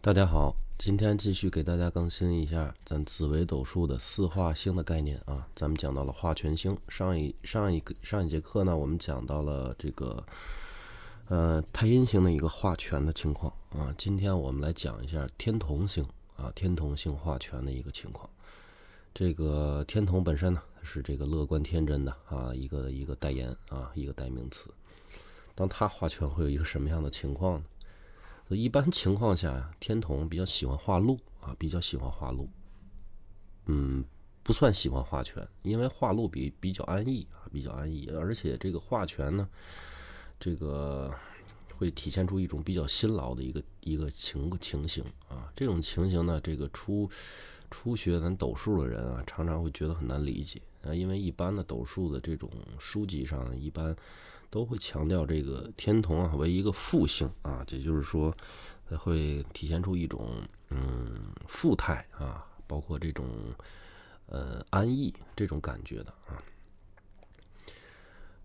大家好，今天继续给大家更新一下咱紫微斗数的四化星的概念啊。咱们讲到了化权星，上一上一个上一节课呢，我们讲到了这个呃太阴星的一个化权的情况啊。今天我们来讲一下天同星啊，天同星化权的一个情况。这个天同本身呢是这个乐观天真的啊一个一个代言啊一个代名词。当它化权会有一个什么样的情况呢？一般情况下呀，天童比较喜欢画鹿啊，比较喜欢画鹿。嗯，不算喜欢画犬，因为画鹿比比较安逸啊，比较安逸。而且这个画犬呢，这个会体现出一种比较辛劳的一个一个情情形啊。这种情形呢，这个出初学咱斗数的人啊，常常会觉得很难理解啊，因为一般的斗数的这种书籍上，一般。都会强调这个天同啊为一个复性啊，也就是说，会体现出一种嗯富态啊，包括这种呃安逸这种感觉的啊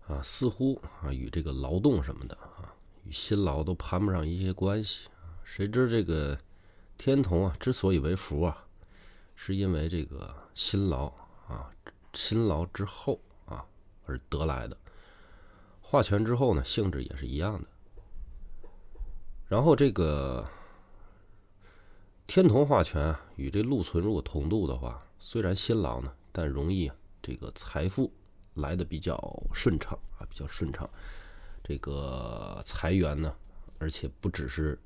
啊，似乎啊与这个劳动什么的啊，与辛劳都攀不上一些关系啊。谁知这个天同啊之所以为福啊，是因为这个辛劳啊，辛劳之后啊而得来的。化权之后呢，性质也是一样的。然后这个天同化权与这禄存如果同度的话，虽然辛劳呢，但容易这个财富来的比较顺畅啊，比较顺畅。这个财源呢，而且不只是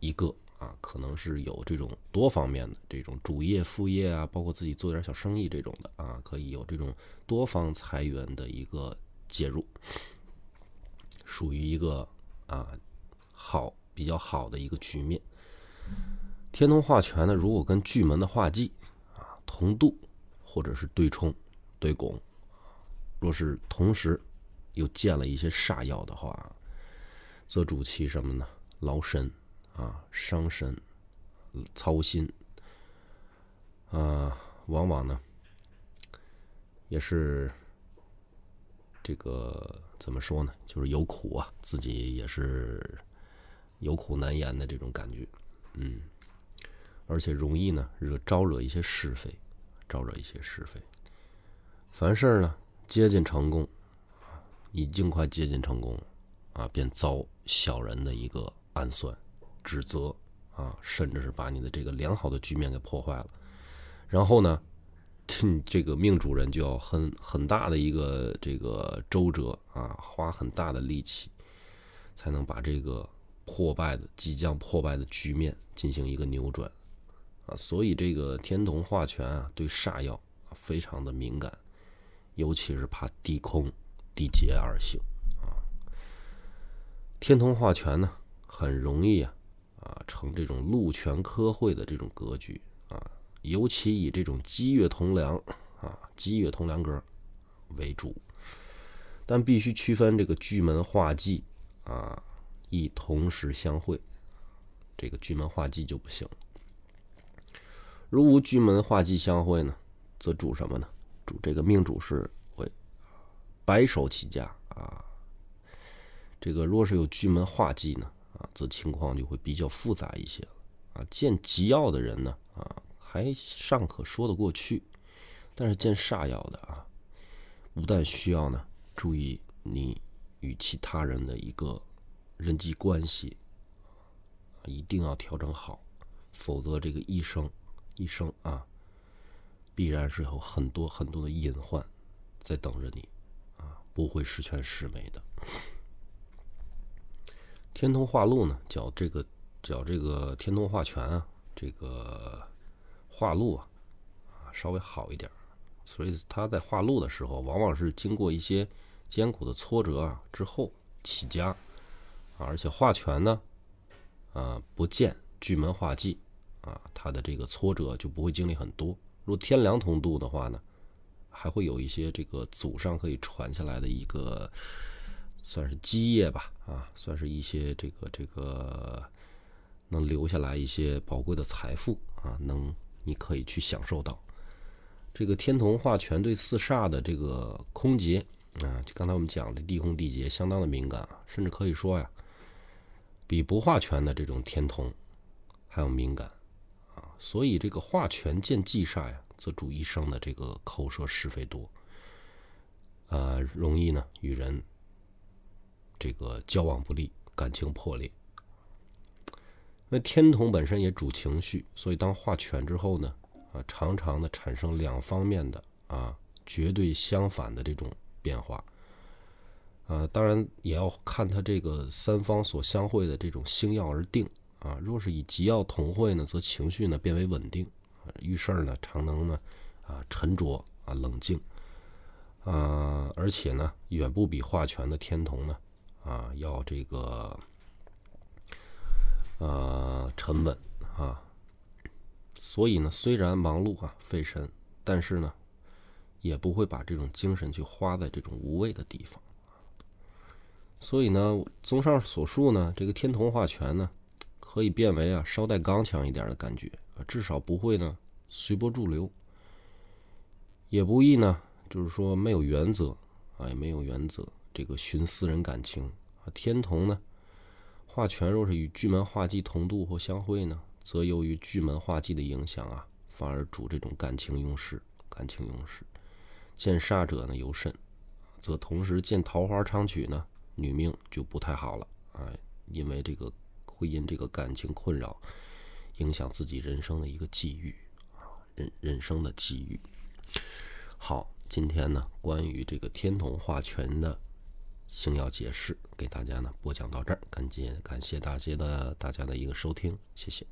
一个啊，可能是有这种多方面的这种主业、副业啊，包括自己做点小生意这种的啊，可以有这种多方财源的一个介入。属于一个啊好比较好的一个局面。天同化权呢，如果跟巨门的化忌啊同度，或者是对冲、对拱，若是同时又见了一些煞药的话，则主其什么呢？劳神啊，伤神，操心啊，往往呢也是这个。怎么说呢？就是有苦啊，自己也是有苦难言的这种感觉，嗯，而且容易呢惹招惹一些是非，招惹一些是非。凡事呢接近成功啊，你尽快接近成功啊，便遭小人的一个暗算、指责啊，甚至是把你的这个良好的局面给破坏了。然后呢？这个命主人就要很很大的一个这个周折啊，花很大的力气，才能把这个破败的、即将破败的局面进行一个扭转啊。所以这个天同化权啊，对煞药非常的敏感，尤其是怕地空、地劫而行啊。天同化权呢，很容易啊啊成这种禄权科会的这种格局啊。尤其以这种积月同梁啊，积月同梁格为主，但必须区分这个巨门化忌啊，亦同时相会，这个巨门化忌就不行。如无巨门化忌相会呢，则主什么呢？主这个命主是会白手起家啊。这个若是有巨门化忌呢啊，则情况就会比较复杂一些了啊。见吉要的人呢啊。还尚可说得过去，但是见煞药的啊，不但需要呢注意你与其他人的一个人际关系，一定要调整好，否则这个一生一生啊，必然是有很多很多的隐患在等着你啊，不会十全十美的。天通化禄呢，叫这个叫这个天通化权啊，这个。化禄啊，啊稍微好一点，所以他在化禄的时候，往往是经过一些艰苦的挫折啊之后起家，啊而且化权呢，啊不见巨门化忌，啊他的这个挫折就不会经历很多。如果天梁同度的话呢，还会有一些这个祖上可以传下来的一个算是基业吧，啊算是一些这个这个能留下来一些宝贵的财富啊能。你可以去享受到这个天同化权对四煞的这个空劫啊，就刚才我们讲的地空地劫相当的敏感啊，甚至可以说呀，比不化权的这种天同还要敏感啊，所以这个化权见忌煞呀，则主一生的这个口舌是非多，啊，容易呢与人这个交往不利，感情破裂。那天同本身也主情绪，所以当化权之后呢，啊，常常的产生两方面的啊绝对相反的这种变化。啊，当然也要看他这个三方所相会的这种星耀而定啊。若是以吉曜同会呢，则情绪呢变为稳定，遇事儿呢常能呢啊沉着啊冷静啊，而且呢远不比化权的天同呢啊要这个呃沉稳啊。所以呢，虽然忙碌啊费神，但是呢也不会把这种精神去花在这种无谓的地方。所以呢，综上所述呢，这个天同化权呢，可以变为啊稍带刚强一点的感觉啊，至少不会呢随波逐流，也不易呢，就是说没有原则啊，也没有原则，这个寻私人感情啊。天同呢化权若是与巨门化忌同度或相会呢，则由于巨门化忌的影响啊，反而主这种感情用事，感情用事。见煞者呢尤甚，则同时见桃花昌曲呢。女命就不太好了啊，因为这个会因这个感情困扰，影响自己人生的一个际遇啊，人人生的际遇。好，今天呢，关于这个天同化权的星耀解释，给大家呢播讲到这儿，感谢感谢大家的大家的一个收听，谢谢。